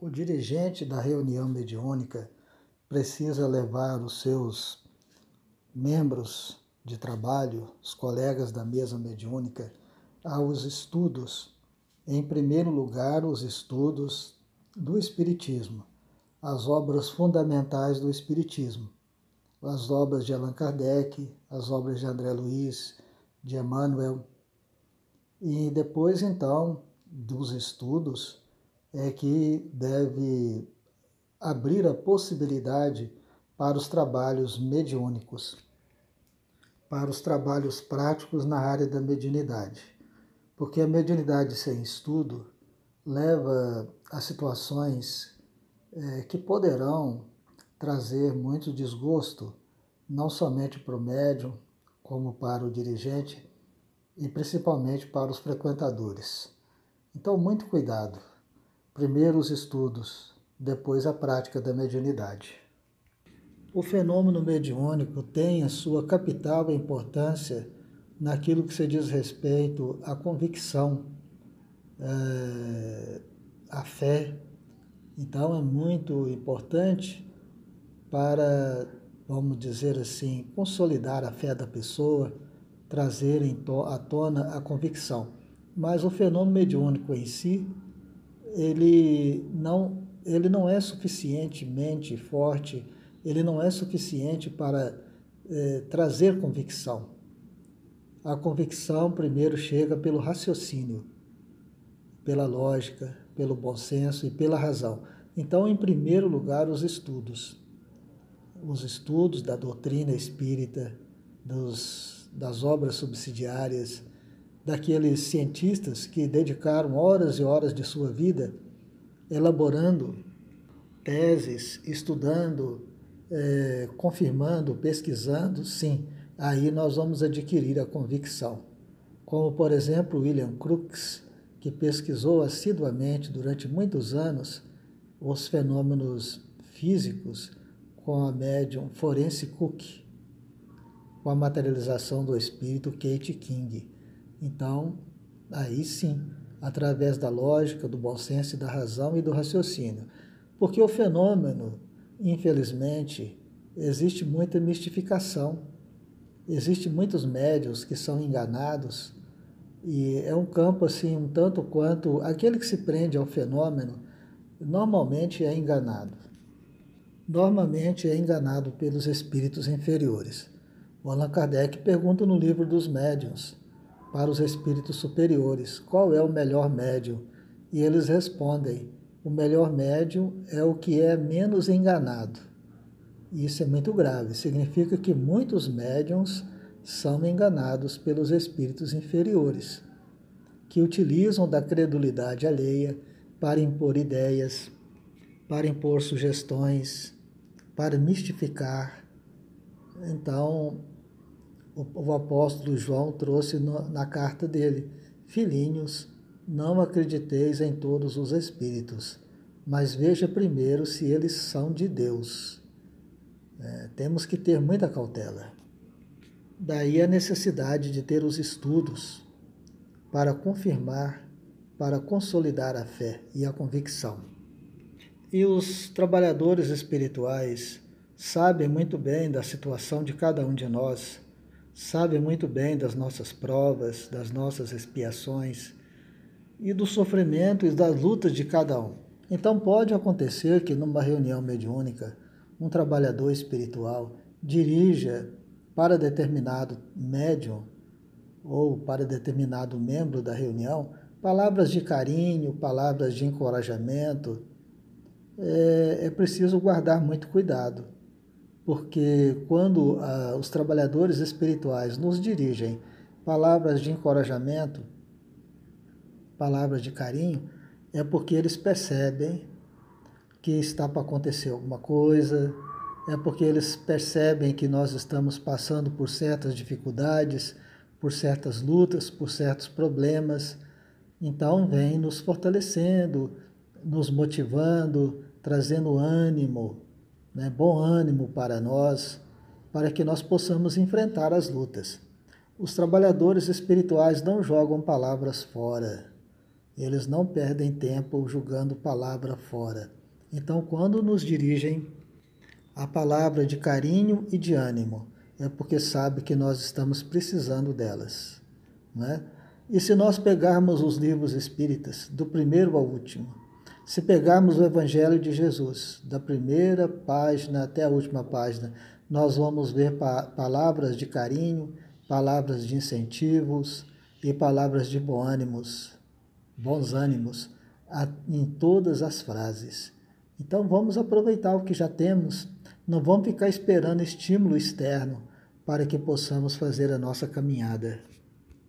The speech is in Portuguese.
O dirigente da reunião mediúnica precisa levar os seus membros de trabalho, os colegas da mesa mediúnica, aos estudos. Em primeiro lugar, os estudos do Espiritismo, as obras fundamentais do Espiritismo, as obras de Allan Kardec, as obras de André Luiz, de Emmanuel. E depois, então, dos estudos, é que deve abrir a possibilidade para os trabalhos mediúnicos para os trabalhos práticos na área da mediunidade. Porque a mediunidade sem estudo leva a situações é, que poderão trazer muito desgosto, não somente para o médium, como para o dirigente e principalmente para os frequentadores. Então, muito cuidado. Primeiro os estudos, depois a prática da mediunidade. O fenômeno mediúnico tem a sua capital importância naquilo que se diz respeito à convicção, é, à fé. Então é muito importante para, vamos dizer assim, consolidar a fé da pessoa, trazer à tona a convicção. Mas o fenômeno mediúnico em si, ele não, ele não é suficientemente forte ele não é suficiente para é, trazer convicção. A convicção primeiro chega pelo raciocínio, pela lógica, pelo bom senso e pela razão. Então, em primeiro lugar, os estudos. Os estudos da doutrina espírita, dos, das obras subsidiárias, daqueles cientistas que dedicaram horas e horas de sua vida elaborando teses, estudando é, confirmando, pesquisando, sim, aí nós vamos adquirir a convicção. Como, por exemplo, William Crookes, que pesquisou assiduamente durante muitos anos os fenômenos físicos com a médium Forense Cook, com a materialização do espírito Kate King. Então, aí sim, através da lógica, do bom senso da razão e do raciocínio. Porque o fenômeno Infelizmente, existe muita mistificação. Existem muitos médios que são enganados e é um campo assim um tanto quanto aquele que se prende ao fenômeno normalmente é enganado. Normalmente é enganado pelos espíritos inferiores. O Allan Kardec pergunta no livro dos médiuns para os espíritos superiores qual é o melhor médium e eles respondem o melhor médium é o que é menos enganado. Isso é muito grave. Significa que muitos médiums são enganados pelos espíritos inferiores, que utilizam da credulidade alheia para impor ideias, para impor sugestões, para mistificar. Então, o, apóstolo João trouxe na carta dele: Filhinhos, não acrediteis em todos os espíritos, mas veja primeiro se eles são de Deus. É, temos que ter muita cautela. Daí a necessidade de ter os estudos para confirmar, para consolidar a fé e a convicção. E os trabalhadores espirituais sabem muito bem da situação de cada um de nós, sabem muito bem das nossas provas, das nossas expiações e do sofrimento e das lutas de cada um. Então pode acontecer que numa reunião mediúnica, um trabalhador espiritual dirija para determinado médium ou para determinado membro da reunião palavras de carinho, palavras de encorajamento. É, é preciso guardar muito cuidado, porque quando ah, os trabalhadores espirituais nos dirigem palavras de encorajamento, palavras de carinho, é porque eles percebem que está para acontecer alguma coisa, é porque eles percebem que nós estamos passando por certas dificuldades, por certas lutas, por certos problemas. Então, vem nos fortalecendo, nos motivando, trazendo ânimo, né, bom ânimo para nós, para que nós possamos enfrentar as lutas. Os trabalhadores espirituais não jogam palavras fora Eles não perdem tempo julgando palavra fora. Então, quando nos dirigem a palavra de carinho e de ânimo, é porque sabe que nós estamos precisando delas. Né? E se nós pegarmos os livros espíritas, do primeiro ao último, se pegarmos o Evangelho de Jesus, da primeira página até a última página, nós vamos ver pa palavras de carinho, palavras de incentivos e palavras de bom ânimos, bons ânimos em todas as frases. Então vamos aproveitar o que já temos, não vamos ficar esperando estímulo externo para que possamos fazer a nossa caminhada.